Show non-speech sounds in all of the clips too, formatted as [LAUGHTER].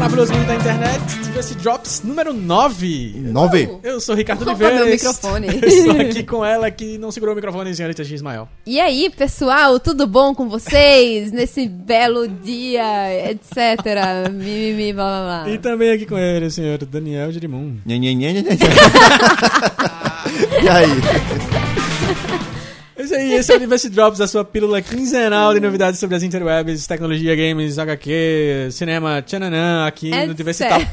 maravilhoso mundo da internet. Esse Drops número 9. Nove. Eu sou Ricardo Opa, Oliveira. meu microfone. [LAUGHS] Estou [LAUGHS] aqui com ela que não segurou o microfone, senhorita G. Ismael. E aí, pessoal, tudo bom com vocês nesse belo dia, etc. [LAUGHS] Mimimi, blá blá blá. E também aqui com ele, o senhor Daniel nhe. e aí? É isso aí, esse é o Universe Drops, a sua pílula quinzenal de novidades sobre as interwebs, tecnologia, games, HQ, cinema, tchananã, aqui no Etc.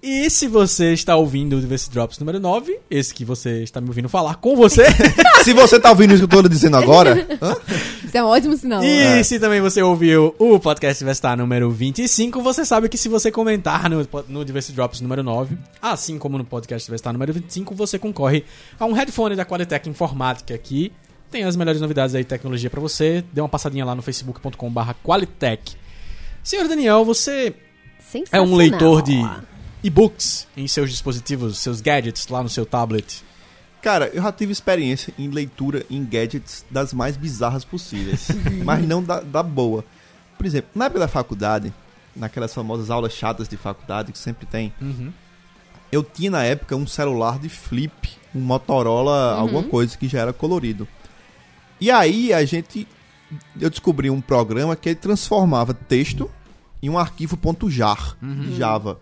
E se você está ouvindo o Universe Drops número 9, esse que você está me ouvindo falar com você, [LAUGHS] Se você tá ouvindo isso que eu tô dizendo agora, hã? Isso é um ótimo sinal. e se também você ouviu o podcast Diversitar número 25, você sabe que se você comentar no, no Diversity Drops número 9, assim como no podcast Diversitar número 25, você concorre a um headphone da Qualitec Informática aqui. Tem as melhores novidades aí de tecnologia pra você. Dê uma passadinha lá no facebook.com.br Qualitec. Senhor Daniel, você é um leitor de e-books em seus dispositivos, seus gadgets lá no seu tablet? Cara, eu já tive experiência em leitura em gadgets das mais bizarras possíveis, [LAUGHS] mas não da, da boa. Por exemplo, na época da faculdade, naquelas famosas aulas chatas de faculdade que sempre tem, Uhum. eu tinha na época um celular de flip, um Motorola, alguma coisa que já era colorido. E aí a gente. Eu descobri um programa que ele transformava texto em um arquivo .jar de Java.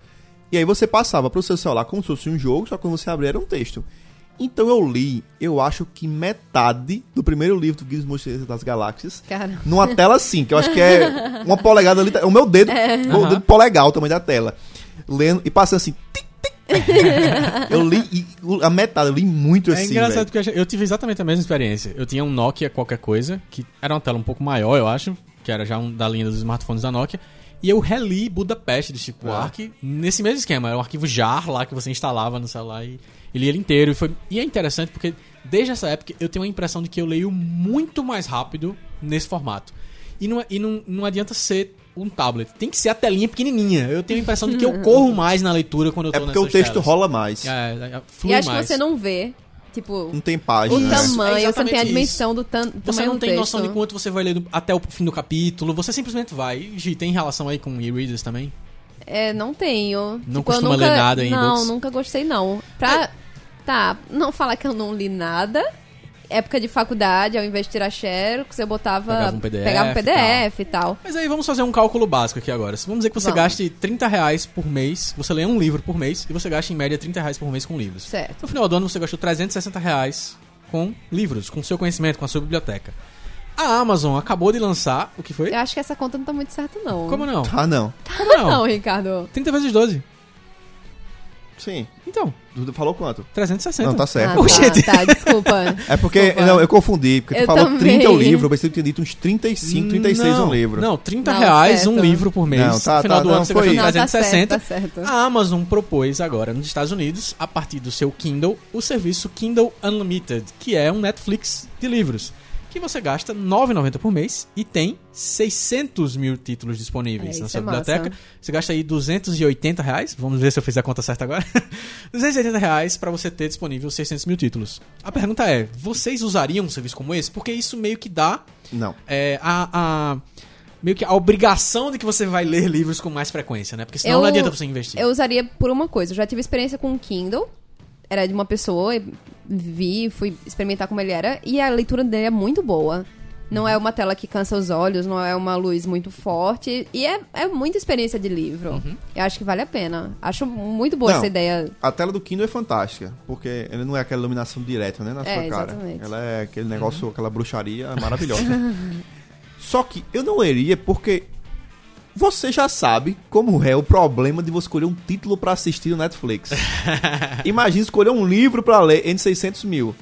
E aí você passava pro seu celular como se fosse um jogo, só que quando você abria era um texto. Então eu li, eu acho que metade do primeiro livro do Guia dos Mochileiros das Galáxias Cara. numa tela assim, que eu acho que é uma polegada ali, o meu dedo, o Aham. dedo polegar, o tamanho da tela. Lendo e passando assim, tic. [LAUGHS] Eu li e o- a metade, eu li muito É assim. engraçado velho. porque eu tive exatamente a mesma experiência. Eu tinha um Nokia qualquer coisa, que era uma tela um pouco maior, eu acho, que era já um da linha dos smartphones da Nokia. E eu reli Budapeste de Chico Ah. Buarque nesse mesmo esquema. Era um arquivo JAR lá que você instalava no celular e, e lia ele inteiro. E, foi, e é interessante porque desde essa época eu tenho a impressão de que eu leio muito mais rápido nesse formato. E não, e não, não adianta ser um tablet. Tem que ser a telinha pequenininha. Eu tenho a impressão de que eu [LAUGHS] corro mais na leitura quando eu tô É porque o texto telas. rola mais. É, é, é, flui E acho mais. que você não vê, tipo, Não tem o página. né? Isso, tamanho, é você não tem a isso. dimensão do tan Você tamanho não tem texto. noção de quanto você vai ler do- até o fim do capítulo. Você simplesmente vai. Gi, tem relação aí com e-readers também? É, não tenho. Não Tipo, costuma nunca... ler nada em Não, nunca gostei, não. Pra... Tá, não falar que eu não li nada. Época de faculdade, ao invés de tirar xerox, eu botava... Pegava um PDF Pegava um e PDF e tal. Mas aí vamos fazer um cálculo básico aqui agora. Vamos dizer que você Vamos. gaste 30 reais por mês. Você lê um livro por mês e você gasta em média 30 reais por mês com livros. Certo. No final do ano você gastou 360 reais com livros, com seu conhecimento, com a sua biblioteca. A Amazon acabou de lançar. O que foi? Eu acho que essa conta não tá muito certa, não. Como não? Ah, não. Como não? Não, Ricardo. 30 vezes 12. Sim. Então, Dudu falou quanto? 360. Não, tá certo. Ah, Ô, gente. tá, tá, desculpa. [LAUGHS] É porque. Desculpa. Não, eu confundi. Porque tu Eu falou também. 30 o livro, eu pensei que tinha dito uns 35, 36 não, um livro. Não, 30 Não, reais um certo. livro por mês. Não, tá, no final tá, do não, ano você foi gastou isso. Não, tá certo, 360. tá certo. A Amazon propôs agora nos Estados Unidos, a partir do seu Kindle, o serviço Kindle Unlimited, que é um Netflix de livros. Que você gasta R$ 9,90 por mês e tem 600 mil títulos disponíveis É, na sua é massa. biblioteca. Você gasta aí 280 reais. Vamos ver se eu fiz a conta certa agora. [LAUGHS] 280 reais para você ter disponível 600 mil títulos. A pergunta é: vocês usariam um serviço como esse? Porque isso meio que dá Não. é, a, a- meio que a obrigação de que você vai ler livros com mais frequência, né? Porque senão Eu- não adianta você investir. Eu usaria por uma coisa. Eu já tive experiência com o Kindle. Era de uma pessoa, vi, fui experimentar como ele era. E a leitura dele é muito boa. Não é uma tela que cansa os olhos, não é uma luz muito forte. E é, é muita experiência de livro. Uhum. Eu acho que vale a pena. Acho muito boa Não. essa ideia. A tela do Kindle é fantástica, porque ele não é aquela iluminação direta, né, na É, sua cara. exatamente. Ela é aquele negócio, aquela bruxaria maravilhosa. [LAUGHS] Só que eu não leria porque você já sabe como é o problema de você escolher um título pra assistir no Netflix. [LAUGHS] Imagina escolher um livro pra ler em 600 mil.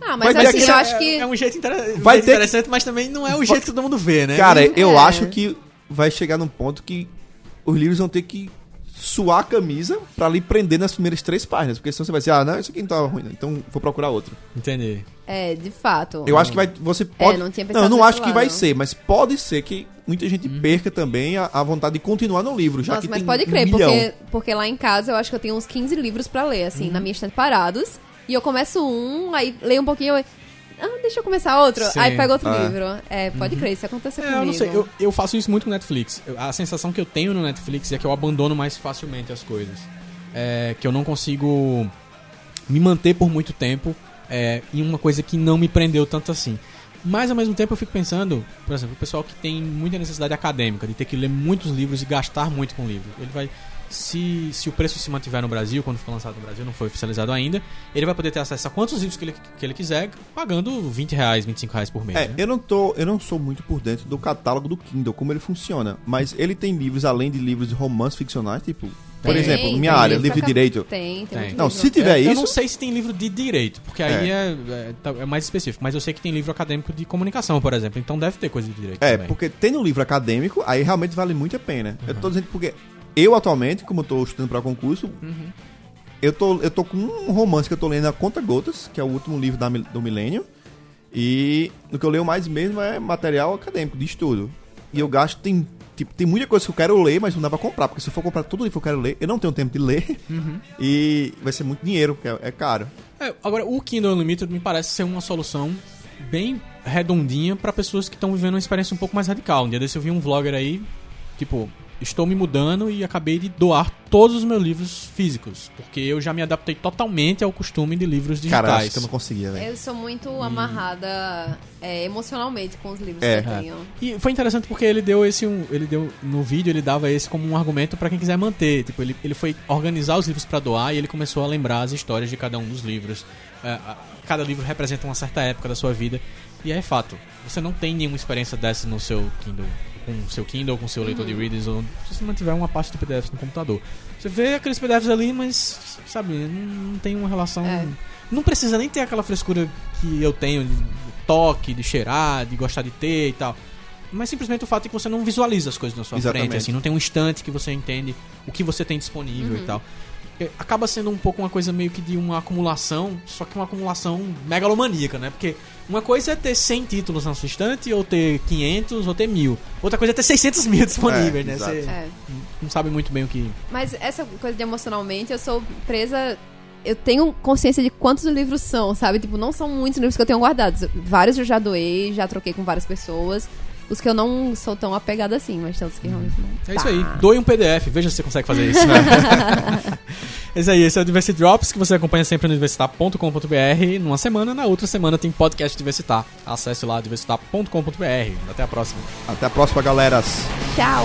Ah, mas Vai assim, que- eu acho que. É um jeito, inter... Vai ter interessante, mas também não é o jeito que todo mundo vê, né? Cara, eu É. acho que vai chegar num ponto que os livros vão ter que suar a camisa pra lhe prender nas primeiras três páginas. Porque senão você vai dizer, ah, não, isso aqui não tá ruim, então vou procurar outro. Entendi. É, de fato. Eu acho que vai. Você pode. não tinha não, pensado eu não acho que vai lado. ser, mas pode ser que muita gente perca também a, a vontade de continuar no livro, já Nossa, que mas tem pode um crer, milhão. porque, porque lá em casa eu acho que eu tenho uns 15 livros pra ler, assim, Uhum. na minha estante parados. E eu começo um, aí leio um pouquinho. Eu... ah, deixa eu começar outro. Sim. Aí pega outro Ah. livro. É, pode crer, isso aconteceu É, comigo. eu não sei, eu, eu faço isso muito com Netflix. Eu- A sensação que eu tenho no Netflix é que eu abandono mais facilmente as coisas. É, que eu não consigo me manter por muito tempo é, em uma coisa que não me prendeu tanto assim. Mas ao mesmo tempo eu fico pensando, por exemplo, o pessoal que tem muita necessidade acadêmica, de ter que ler muitos livros e gastar muito com livro. Ele vai. Se, se o preço se mantiver no Brasil, quando for lançado no Brasil, não foi oficializado ainda, ele vai poder ter acesso a quantos livros que ele, que ele quiser, pagando 20 reais, 25 reais por mês. É, né? eu não tô, eu não sou muito por dentro do catálogo do Kindle, como ele funciona, mas ele tem livros além de livros de romances ficcionais, tipo, por Tem, exemplo, minha área, livro livro de direito. Tem, tem, Tem. Não, livro. se tiver É, Eu isso, não sei se tem livro de direito, porque aí é, é, tá- é mais específico. Mas eu sei que tem livro acadêmico de comunicação, por exemplo. Então deve ter coisa de direito É, também. porque tendo um livro acadêmico, aí realmente vale muito a pena. Eu Uhum. tô dizendo porque eu atualmente, como eu tô estudando para concurso, Uhum. eu, tô, eu tô com um romance que eu tô lendo a Conta Gotas, que é o último livro da, do milênio. E o que eu leio mais mesmo é material acadêmico, de estudo. E eu gasto, tem, tipo, tem muita coisa que eu quero ler, mas não dá pra comprar, porque se eu for comprar todo livro que eu quero ler, eu não tenho tempo de ler. Uhum. [LAUGHS] E vai ser muito dinheiro, porque é, é caro. É, agora, o Kindle Unlimited me parece ser uma solução bem redondinha pra pessoas que estão vivendo uma experiência um pouco mais radical. Um dia desse eu vi um vlogger aí, tipo, estou me mudando e acabei de doar todos os meus livros físicos, porque eu já me adaptei totalmente ao costume de livros Cara, eu acho digitais. que eu não conseguia, velho. Eu sou muito amarrada é, emocionalmente com os livros É. que eu tenho. E foi interessante porque ele deu esse um, ele deu no vídeo ele dava esse como um argumento pra quem quiser manter. Tipo, ele, ele foi organizar os livros pra doar e ele começou a lembrar as histórias de cada um dos livros. É, cada livro representa uma certa época da sua vida e é fato. Você não tem nenhuma experiência dessa no seu Kindle, com o seu Kindle, com o seu leitor de readers ou se você não tiver uma parte de PDFs no computador. Você vê aqueles PDFs ali, mas sabe, não, não tem uma relação É. não precisa nem ter aquela frescura que eu tenho de toque, de cheirar, de gostar de ter e tal. Mas simplesmente o fato é que você não visualiza as coisas na sua Exatamente. frente, assim, não tem um instante que você entende o que você tem disponível e tal. É, Acaba sendo um pouco uma coisa meio que de uma acumulação, só que uma acumulação megalomaníaca, né? Porque uma coisa é ter 100 títulos na sua estante, ou ter 500, ou ter mil. Outra coisa é ter 600 mil [LAUGHS] disponíveis, É, né? exato. Você É. não sabe muito bem o que... Mas essa coisa de emocionalmente, eu sou presa. Eu tenho consciência de quantos livros são, sabe? Tipo, não são muitos livros que eu tenho guardados. Vários eu já doei, já troquei com várias pessoas. Os que eu não sou tão apegada assim, mas tem outros que realmente não. É isso Tá. aí. Doe um PDF, veja se você consegue fazer isso. [LAUGHS] é isso aí, esse é o Diversity Drops, que você acompanha sempre no diversitar.com.br. Numa semana, na outra semana tem podcast Diversitar. Acesse lá diversitar.com.br. Até a próxima. Até a próxima, galeras. Tchau!